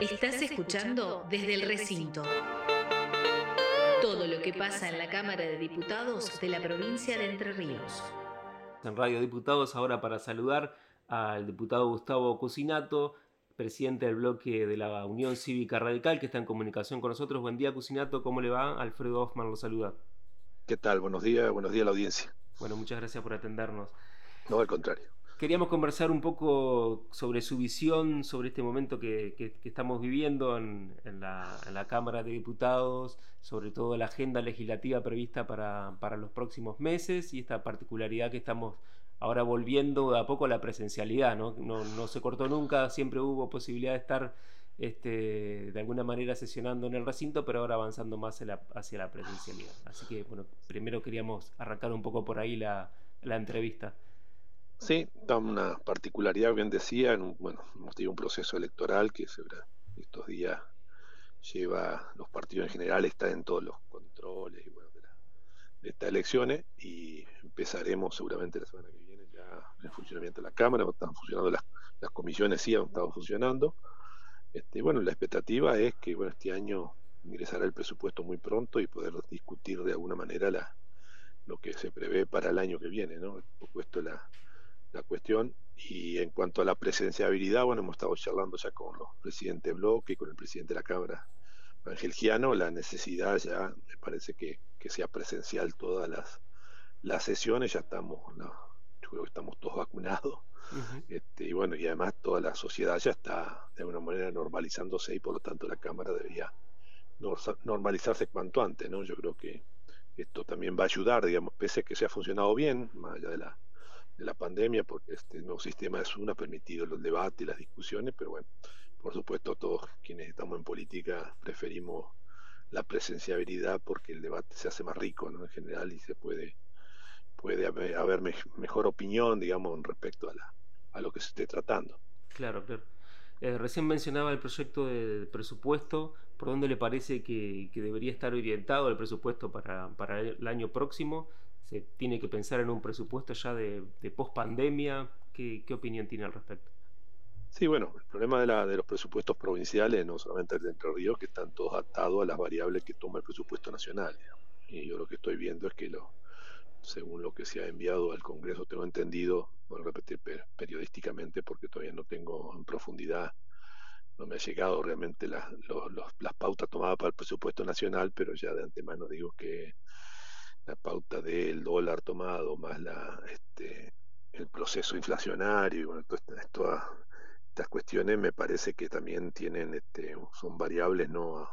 Estás escuchando desde el recinto. Todo lo que pasa en la Cámara de Diputados de la provincia de Entre Ríos. En Radio Diputados ahora para saludar al diputado Gustavo Cusinato, presidente del bloque de la Unión Cívica Radical, que está en comunicación con nosotros. Buen día, Cusinato, ¿cómo le va? Alfredo Hoffman lo saluda. ¿Qué tal? Buenos días, buenos días a la audiencia. Bueno, muchas gracias por atendernos. No, al contrario. Queríamos conversar un poco sobre su visión, sobre este momento que, estamos viviendo en, la, Cámara de Diputados, sobre todo la agenda legislativa prevista para, los próximos meses y esta particularidad que estamos ahora volviendo a poco a la presencialidad, ¿no? Se cortó nunca, siempre hubo posibilidad de estar este, de alguna manera sesionando en el recinto, pero ahora avanzando más hacia la presencialidad. Así que, bueno, primero queríamos arrancar un poco por ahí la entrevista. Sí, da una particularidad, bien decía, bueno, hemos tenido un proceso electoral que estos días lleva, los partidos en general están en todos los controles y bueno, de, estas elecciones y empezaremos seguramente la semana que viene ya el funcionamiento de la Cámara, están funcionando las, las comisiones, sí han estado funcionando. Este, bueno, la expectativa es que bueno, este año ingresará el presupuesto muy pronto y poder discutir de alguna manera la, lo que se prevé para el año que viene, ¿no? Por supuesto, la, la cuestión. Y en cuanto a la presenciabilidad, bueno, hemos estado charlando ya con los presidentes Bloque y con el presidente de la Cámara, Ángel Giano, la necesidad ya, me parece que, que sea presencial todas las, las sesiones, ya estamos, yo creo que estamos todos vacunados. este, y bueno, y además toda la sociedad ya está de alguna manera normalizándose y por lo tanto la Cámara debería normalizarse cuanto antes, ¿no? Yo creo que esto también va a ayudar, digamos, pese a que se ha funcionado bien, más allá de la de la pandemia, porque este nuevo sistema de Zoom ha permitido los debates y las discusiones, pero bueno, por supuesto todos quienes estamos en política preferimos la presenciabilidad porque el debate se hace más rico ¿no? en general y se puede, puede haber, mejor opinión, digamos, respecto a, la, a lo que se esté tratando. Claro, claro. Eh, recién mencionaba el proyecto de presupuesto, ¿por dónde le parece que, debería estar orientado el presupuesto para, para, el año próximo? ¿Se tiene que pensar en un presupuesto ya de, de post-pandemia? ¿Qué, opinión tiene al respecto? Sí, bueno, el problema de, la, de los presupuestos provinciales, no solamente el de Entre Ríos, que están todos atados a las variables que toma el presupuesto nacional. Y yo lo que estoy viendo es que lo, según lo que se ha enviado al Congreso, tengo entendido, voy a repetir periodísticamente porque todavía no tengo en profundidad, no me ha llegado realmente las pautas tomadas para el presupuesto nacional, pero ya de antemano digo que la pauta del dólar tomado más la este, el proceso inflacionario y bueno, todas, estas cuestiones me parece que también tienen este, son variables no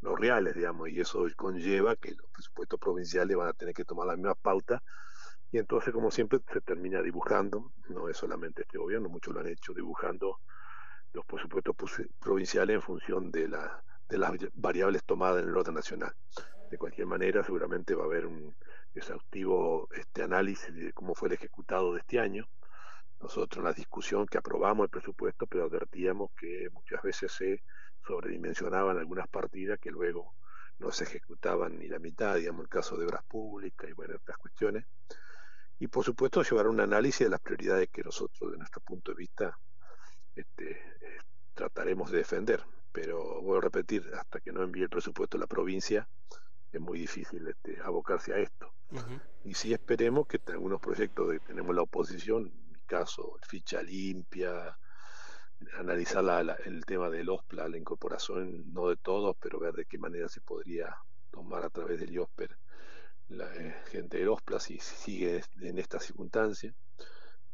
no reales, digamos, y eso conlleva que los presupuestos provinciales van a tener que tomar la misma pauta y entonces, como siempre, se termina dibujando, no es solamente este gobierno, muchos lo han hecho, dibujando los presupuestos provinciales en función de, la, de las variables tomadas en el orden nacional. De cualquier manera, seguramente va a haber un exhaustivo este análisis de cómo fue el ejecutado de este año. Nosotros en la discusión que aprobamos el presupuesto, pero advertíamos que muchas veces se sobredimensionaban algunas partidas que luego no se ejecutaban ni la mitad, digamos, el caso de obras públicas y bueno, otras cuestiones. Y por supuesto llevar un análisis de las prioridades que nosotros, de nuestro punto de vista, este, eh, trataremos de defender. Pero voy a repetir, hasta que no envíe el presupuesto a la provincia, es muy difícil este, abocarse a esto. Y sí esperemos que algunos proyectos que tenemos la oposición, en mi caso, ficha limpia, analizar el tema del OSPLA, la incorporación, no de todos, pero ver de qué manera se podría tomar a través del IOSPER la eh, gente del OSPLA si sigue en esta circunstancia.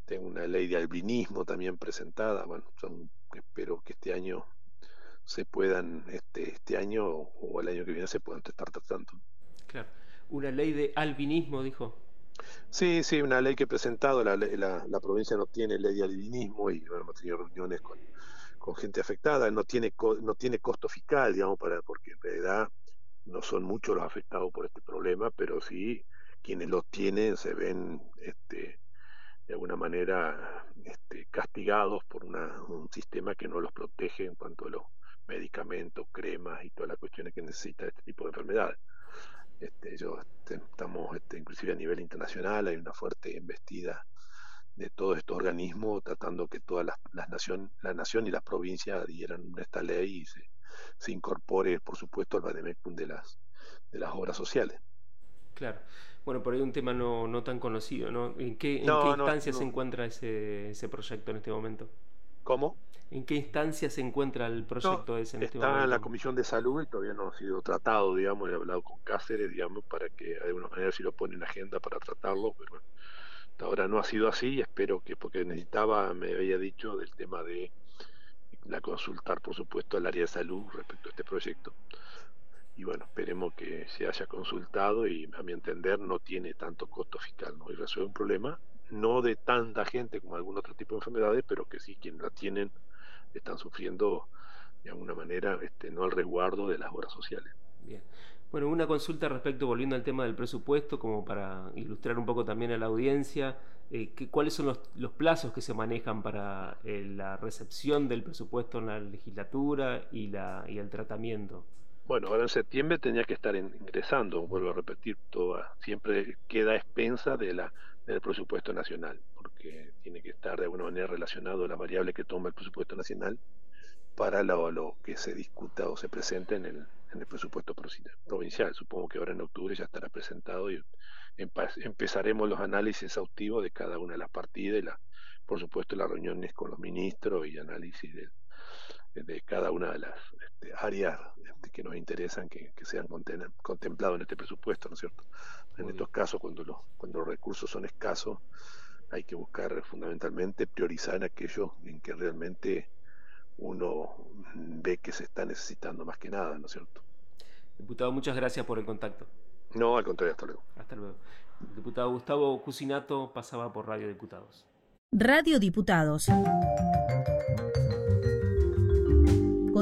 Tengo una ley de albinismo también presentada. Bueno, espero que este año se puedan, este, este año o el año que viene se puedan estar tratando. Claro. Una ley de albinismo, dijo. Sí, sí, una ley que he presentado, la, la, provincia no tiene ley de albinismo y bueno, hemos tenido reuniones con, con, gente afectada, no tiene, no tiene costo fiscal, digamos, para, porque en realidad no son muchos los afectados por este problema, pero sí quienes los tienen se ven este, de alguna manera este, castigados por una, un sistema que no los protege en cuanto a los medicamentos, cremas y todas las cuestiones que necesita este tipo de enfermedades. Este, yo, este, estamos, este, inclusive a nivel internacional, hay una fuerte embestida de todos estos organismos, tratando que todas las, las nación, la nación y las provincias adhieran a esta ley y se, se incorpore, por supuesto, al Bademecum de las, de las obras sociales. Claro. Bueno, por ahí un tema no, no tan conocido, ¿no? ¿En qué, en qué instancia se encuentra ese, ese proyecto en este momento? ¿Cómo? ¿En qué instancia se encuentra el proyecto ese en este? Está en la Comisión de Salud y todavía no ha sido tratado, digamos, he hablado con Cáceres, digamos, para que de alguna manera si lo pone en agenda para tratarlo, pero bueno, hasta ahora no ha sido así y espero que, porque necesitaba, me había dicho del tema de la consultar, por supuesto, al área de salud respecto a este proyecto. Y bueno, esperemos que se haya consultado y a mi entender no tiene tanto costo fiscal, ¿no? Y resuelve un problema, no de tanta gente como algún otro tipo de enfermedades, pero que sí quienes la tienen están sufriendo de alguna manera este, no al resguardo de las obras sociales. Bien. Bueno, una consulta respecto, volviendo al tema del presupuesto, como para ilustrar un poco también a la audiencia, eh, ¿cuáles son los, plazos que se manejan para eh, la recepción del presupuesto en la legislatura y, la, y el tratamiento? Bueno, ahora en septiembre tenía que estar ingresando, vuelvo a repetir, toda, siempre queda expensa de la, del presupuesto nacional, porque tiene que estar de alguna manera relacionado a la variable que toma el presupuesto nacional para lo, que se discuta o se presente en el, en el presupuesto provincial. Supongo que ahora en octubre ya estará presentado y empezaremos los análisis exhaustivos de cada una de las partidas y la, por supuesto las reuniones con los ministros y análisis de, de cada una de las este, áreas este, que nos interesan que, sean contemplados en este presupuesto, ¿no es cierto? En estos casos, cuando los, cuando los recursos son escasos, hay que buscar fundamentalmente priorizar en aquellos en que realmente uno ve que se está necesitando más que nada, ¿no es cierto? Diputado, muchas gracias por el contacto. No, al contrario, hasta luego. Hasta luego. El diputado Gustavo Cusinato pasaba por Radio Diputados. Radio Diputados.